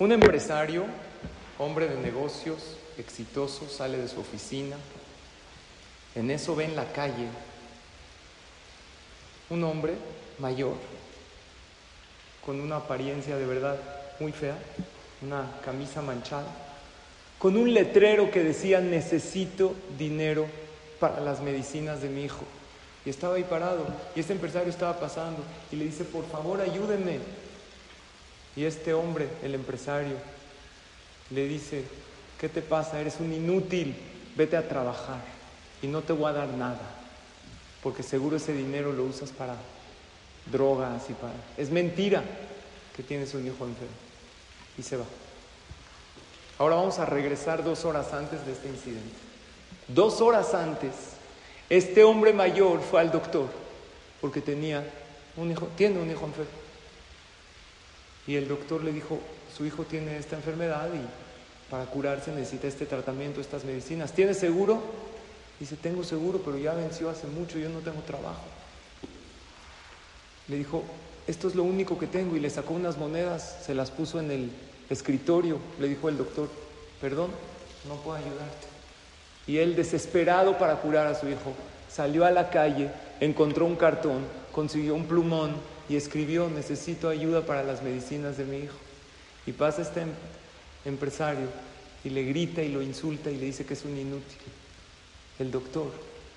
Un empresario, hombre de negocios, exitoso, sale de su oficina. En eso ve en la calle un hombre mayor, con una apariencia de verdad muy fea, una camisa manchada, con un letrero que decía necesito dinero para las medicinas de mi hijo. Y estaba ahí parado, y este empresario estaba pasando, y le dice, por favor, ayúdenme. Y este hombre, el empresario, le dice, ¿qué te pasa? Eres un inútil, vete a trabajar y no te voy a dar nada, porque seguro ese dinero lo usas para drogas y para... Es mentira que tienes un hijo enfermo. Y se va. Ahora vamos a regresar dos horas antes de este incidente. Dos horas antes, este hombre mayor fue al doctor porque tenía un hijo, tiene un hijo enfermo. Y el doctor le dijo, su hijo tiene esta enfermedad y para curarse necesita este tratamiento, estas medicinas. ¿Tiene seguro? Dice, tengo seguro, pero ya venció hace mucho, yo no tengo trabajo. Le dijo, esto es lo único que tengo y le sacó unas monedas, se las puso en el escritorio. Le dijo el doctor, perdón, no puedo ayudarte. Y él, desesperado para curar a su hijo, salió a la calle, encontró un cartón, consiguió un plumón y escribió, necesito ayuda para las medicinas de mi hijo. Y pasa este em-, empresario y le grita y lo insulta y le dice que es un inútil. El doctor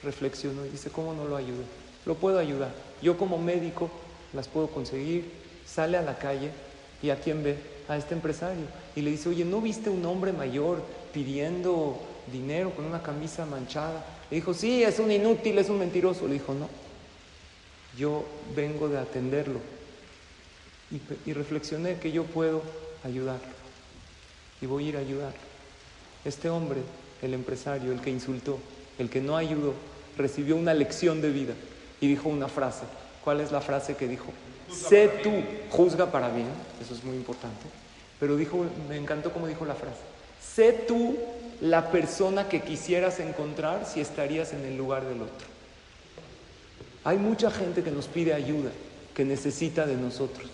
reflexionó y dice, ¿cómo no lo ayudo? Lo puedo ayudar. Yo como médico las puedo conseguir. Sale a la calle y a quién ve? A este empresario. Y le dice, oye, ¿no viste un hombre mayor pidiendo dinero con una camisa manchada? Le dijo, sí, es un inútil, es un mentiroso. Le dijo, no, yo vengo de atenderlo. Y, reflexioné que yo puedo ayudarlo. Y voy a ir a ayudarlo. Este hombre, el empresario, el que insultó, el que no ayudó, recibió una lección de vida y dijo una frase. ¿Cuál es la frase que dijo? Sé tú, juzga para bien, eso es muy importante. Pero dijo, me encantó cómo dijo la frase. Sé tú la persona que quisieras encontrar si estarías en el lugar del otro. Hay mucha gente que nos pide ayuda, que necesita de nosotros.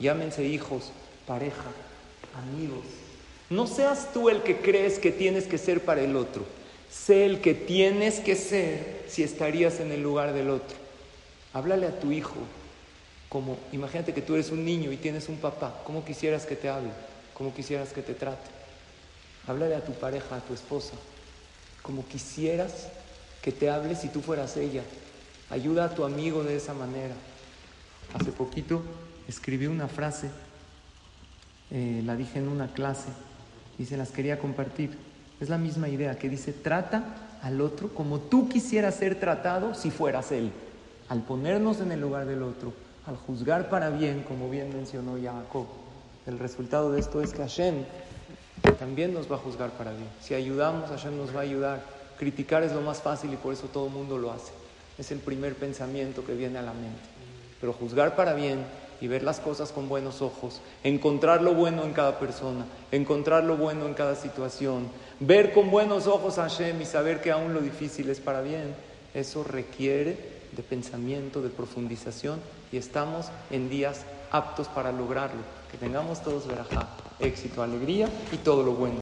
Llámense hijos, pareja, amigos. No seas tú el que crees que tienes que ser para el otro. Sé el que tienes que ser si estarías en el lugar del otro. Háblale a tu hijo como, imagínate que tú eres un niño y tienes un papá. ¿Cómo quisieras que te hable? ¿Cómo quisieras que te trate? Háblale a tu pareja, a tu esposa, como quisieras que te hable si tú fueras ella. Ayuda a tu amigo de esa manera. Hace poquito escribí una frase, eh, la dije en una clase y se las quería compartir. Es la misma idea que dice, trata al otro como tú quisieras ser tratado si fueras él. Al ponernos en el lugar del otro, al juzgar para bien, como bien mencionó Jacob. El resultado de esto es que Hashem también nos va a juzgar para bien. Si ayudamos, Hashem nos va a ayudar. Criticar es lo más fácil y por eso todo el mundo lo hace. Es el primer pensamiento que viene a la mente. Pero juzgar para bien y ver las cosas con buenos ojos, encontrar lo bueno en cada persona, encontrar lo bueno en cada situación, ver con buenos ojos a Hashem y saber que aún lo difícil es para bien, eso requiere de pensamiento, de profundización y estamos en días aptos para lograrlo. Que tengamos todos verajá, éxito, alegría y todo lo bueno.